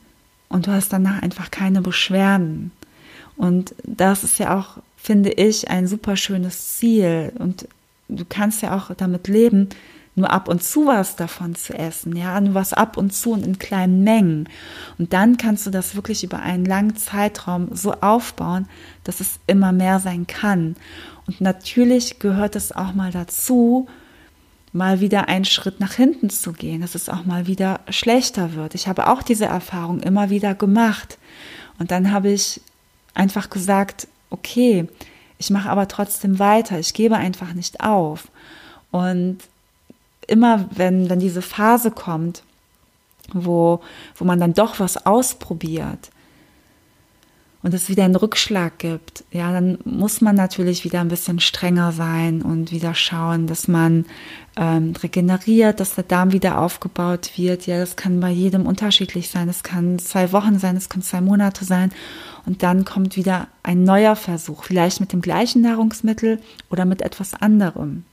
und du hast danach einfach keine Beschwerden. Und das ist ja auch finde ich, ein super schönes Ziel. Und du kannst ja auch damit leben, nur ab und zu was davon zu essen, ja, nur was ab und zu und in kleinen Mengen. Und dann kannst du das wirklich über einen langen Zeitraum so aufbauen, dass es immer mehr sein kann. Und natürlich gehört es auch mal dazu, mal wieder einen Schritt nach hinten zu gehen, dass es auch mal wieder schlechter wird. Ich habe auch diese Erfahrung immer wieder gemacht. Und dann habe ich einfach gesagt, okay, ich mache aber trotzdem weiter, ich gebe einfach nicht auf. Und immer wenn, wenn diese Phase kommt, wo, wo man dann doch was ausprobiert, und es wieder einen Rückschlag gibt, ja, dann muss man natürlich wieder ein bisschen strenger sein und wieder schauen, dass man ähm, regeneriert, dass der Darm wieder aufgebaut wird. Ja, das kann bei jedem unterschiedlich sein. Es kann zwei Wochen sein, es kann zwei Monate sein. Und dann kommt wieder ein neuer Versuch, vielleicht mit dem gleichen Nahrungsmittel oder mit etwas anderem.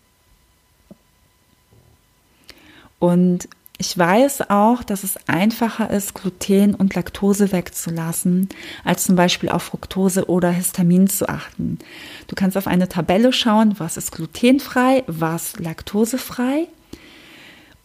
Und Ich weiß auch, dass es einfacher ist, Gluten und Laktose wegzulassen, als zum Beispiel auf Fructose oder Histamin zu achten. Du kannst auf eine Tabelle schauen, was ist glutenfrei, was laktosefrei.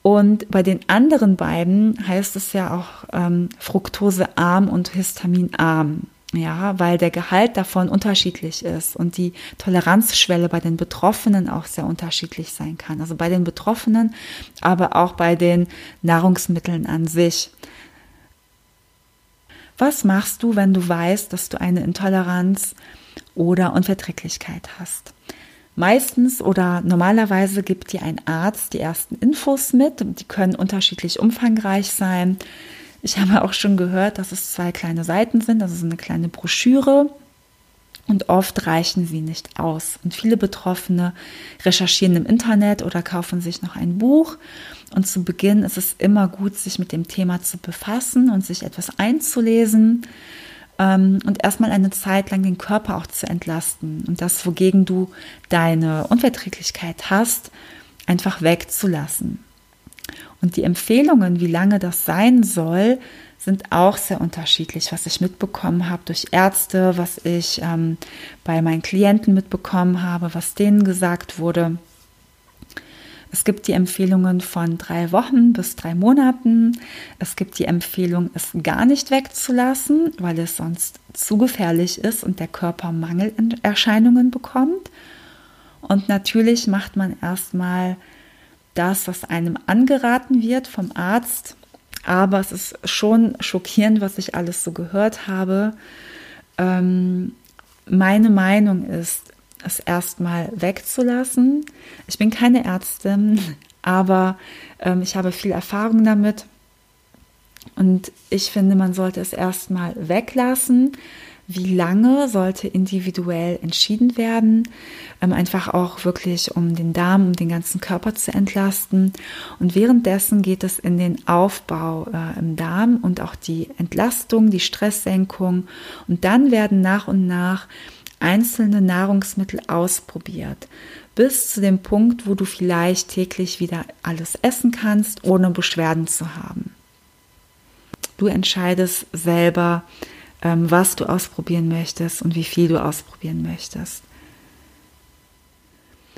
Und bei den anderen beiden heißt es ja auch ähm, Fructosearm und Histaminarm. Ja, weil der Gehalt davon unterschiedlich ist und die Toleranzschwelle bei den Betroffenen auch sehr unterschiedlich sein kann. Also bei den Betroffenen, aber auch bei den Nahrungsmitteln an sich. Was machst du, wenn du weißt, dass du eine Intoleranz oder Unverträglichkeit hast? Meistens oder normalerweise gibt dir ein Arzt die ersten Infos mit. Die können unterschiedlich umfangreich sein. Ich habe auch schon gehört, dass es zwei kleine Seiten sind, also so eine kleine Broschüre. Und oft reichen sie nicht aus. Und viele Betroffene recherchieren im Internet oder kaufen sich noch ein Buch. Und zu Beginn ist es immer gut, sich mit dem Thema zu befassen und sich etwas einzulesen ähm, und erstmal eine Zeit lang den Körper auch zu entlasten und das, wogegen du deine Unverträglichkeit hast, einfach wegzulassen. Und die Empfehlungen, wie lange das sein soll, sind auch sehr unterschiedlich, was ich mitbekommen habe durch Ärzte, was ich ähm, bei meinen Klienten mitbekommen habe, was denen gesagt wurde. Es gibt die Empfehlungen von drei Wochen bis drei Monaten. Es gibt die Empfehlung, es gar nicht wegzulassen, weil es sonst zu gefährlich ist und der Körper Mangelerscheinungen bekommt. Und natürlich macht man erstmal das, was einem angeraten wird vom Arzt. Aber es ist schon schockierend, was ich alles so gehört habe. Ähm, meine Meinung ist, es erstmal wegzulassen. Ich bin keine Ärztin, aber ähm, ich habe viel Erfahrung damit. Und ich finde, man sollte es erstmal weglassen. Wie lange sollte individuell entschieden werden? Ähm, einfach auch wirklich, um den Darm, um den ganzen Körper zu entlasten. Und währenddessen geht es in den Aufbau äh, im Darm und auch die Entlastung, die Stresssenkung. Und dann werden nach und nach einzelne Nahrungsmittel ausprobiert, bis zu dem Punkt, wo du vielleicht täglich wieder alles essen kannst, ohne Beschwerden zu haben. Du entscheidest selber, was du ausprobieren möchtest und wie viel du ausprobieren möchtest.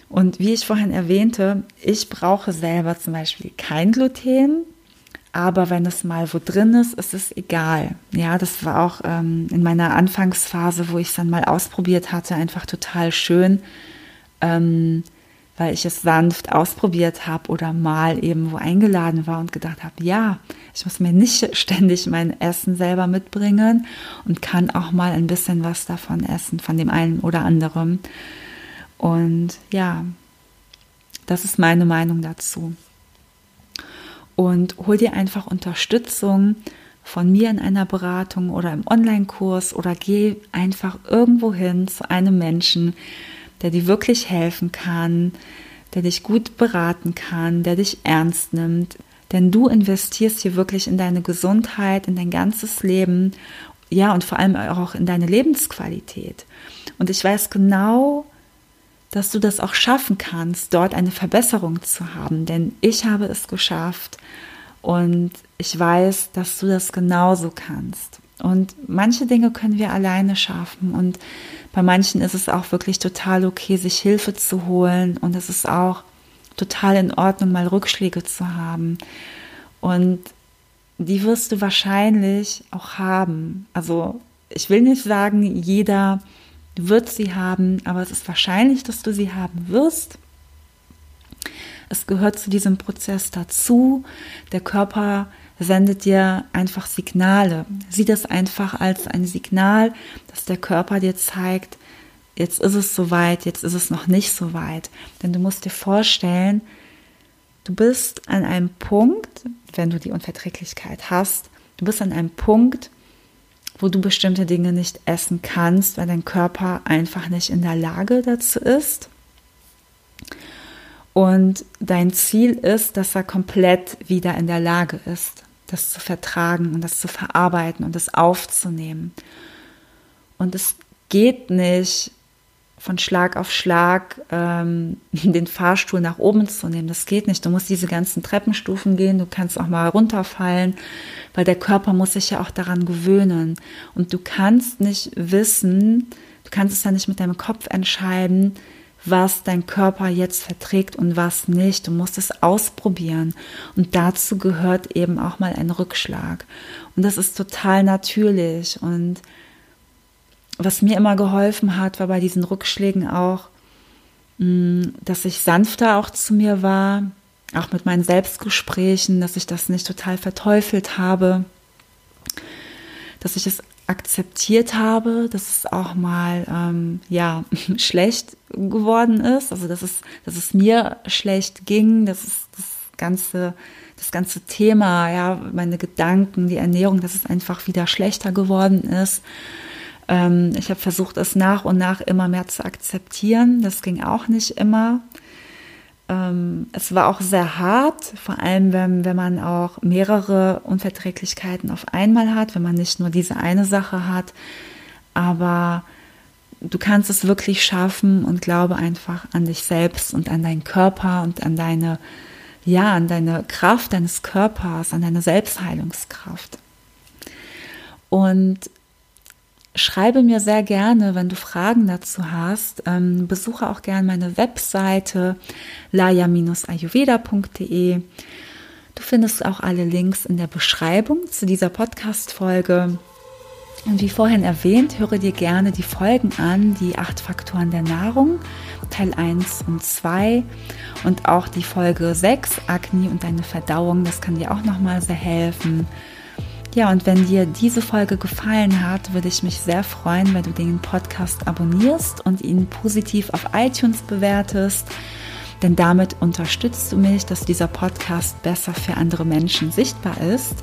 Und wie ich vorhin erwähnte, ich brauche selber zum Beispiel kein Gluten, aber wenn es mal wo drin ist, ist es egal. Ja, das war auch ähm, in meiner Anfangsphase, wo ich es dann mal ausprobiert hatte, einfach total schön, ähm, weil ich es sanft ausprobiert habe oder mal eben wo eingeladen war und gedacht habe, ja, ich muss mir nicht ständig mein Essen selber mitbringen und kann auch mal ein bisschen was davon essen, von dem einen oder anderen. Und ja, das ist meine Meinung dazu und hol dir einfach Unterstützung von mir in einer Beratung oder im Online-Kurs oder geh einfach irgendwo hin zu einem Menschen, der dir wirklich helfen kann, der dich gut beraten kann, der dich ernst nimmt. Denn du investierst hier wirklich in deine Gesundheit, in dein ganzes Leben, ja, und vor allem auch in deine Lebensqualität. Und ich weiß genau, dass du das auch schaffen kannst, dort eine Verbesserung zu haben. Denn ich habe es geschafft und ich weiß, dass du das genauso kannst. Und manche Dinge können wir alleine schaffen und bei manchen ist es auch wirklich total okay, sich Hilfe zu holen und es ist auch total in Ordnung, mal Rückschläge zu haben. Und die wirst du wahrscheinlich auch haben. Also ich will nicht sagen, jeder wird sie haben, aber es ist wahrscheinlich, dass du sie haben wirst. Es gehört zu diesem Prozess dazu. Der Körper sendet dir einfach Signale. Sieh das einfach als ein Signal, dass der Körper dir zeigt, jetzt ist es soweit, jetzt ist es noch nicht so weit. Denn du musst dir vorstellen, du bist an einem Punkt, wenn du die Unverträglichkeit hast, du bist an einem Punkt, wo du bestimmte Dinge nicht essen kannst, weil dein Körper einfach nicht in der Lage dazu ist. Und dein Ziel ist, dass er komplett wieder in der Lage ist, das zu vertragen und das zu verarbeiten und das aufzunehmen. Und es geht nicht von Schlag auf Schlag ähm, den Fahrstuhl nach oben zu nehmen. Das geht nicht. Du musst diese ganzen Treppenstufen gehen. Du kannst auch mal runterfallen, weil der Körper muss sich ja auch daran gewöhnen. Und du kannst nicht wissen, du kannst es ja nicht mit deinem Kopf entscheiden, was dein Körper jetzt verträgt und was nicht. Du musst es ausprobieren. Und dazu gehört eben auch mal ein Rückschlag. Und das ist total natürlich. Und was mir immer geholfen hat, war bei diesen Rückschlägen auch, mm, dass ich sanfter auch zu mir war, auch mit meinen Selbstgesprächen, dass ich das nicht total verteufelt habe, dass ich es akzeptiert habe, dass es auch mal ähm, ja schlecht geworden ist, also dass es, dass es mir schlecht ging, dass es das ganze das ganze Thema, ja, meine Gedanken, die Ernährung, dass es einfach wieder schlechter geworden ist ähm, ich habe versucht, es nach und nach immer mehr zu akzeptieren. Das ging auch nicht immer. Ähm, es war auch sehr hart, vor allem wenn, wenn man auch mehrere Unverträglichkeiten auf einmal hat, wenn man nicht nur diese eine Sache hat. Aber du kannst es wirklich schaffen und glaube einfach an dich selbst und an deinen Körper und an deine, ja, an deine Kraft deines Körpers, an deine Selbstheilungskraft. Und Schreibe mir sehr gerne, wenn du Fragen dazu hast. Ähm, besuche auch gerne meine Webseite laya-ayurveda.de. Du findest auch alle Links in der Beschreibung zu dieser Podcast-Folge. Und wie vorhin erwähnt, höre dir gerne die Folgen an, die acht Faktoren der Nahrung, Teil 1 und 2 und auch die Folge 6, Agni und deine Verdauung, das kann dir auch nochmal sehr helfen. Ja, und wenn dir diese Folge gefallen hat, würde ich mich sehr freuen, wenn du den Podcast abonnierst und ihn positiv auf iTunes bewertest. Denn damit unterstützt du mich, dass dieser Podcast besser für andere Menschen sichtbar ist.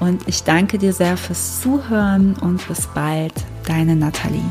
Und ich danke dir sehr fürs Zuhören und bis bald, deine Nathalie.